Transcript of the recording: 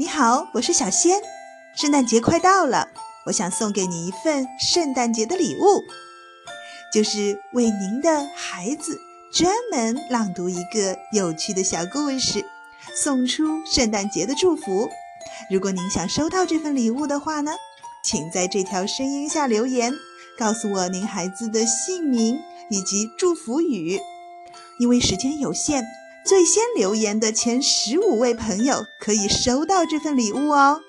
你好，我是小仙。圣诞节快到了，我想送给你一份圣诞节的礼物，就是为您的孩子专门朗读一个有趣的小故事，送出圣诞节的祝福。如果您想收到这份礼物的话呢，请在这条声音下留言，告诉我您孩子的姓名以及祝福语。因为时间有限。最先留言的前十五位朋友可以收到这份礼物哦。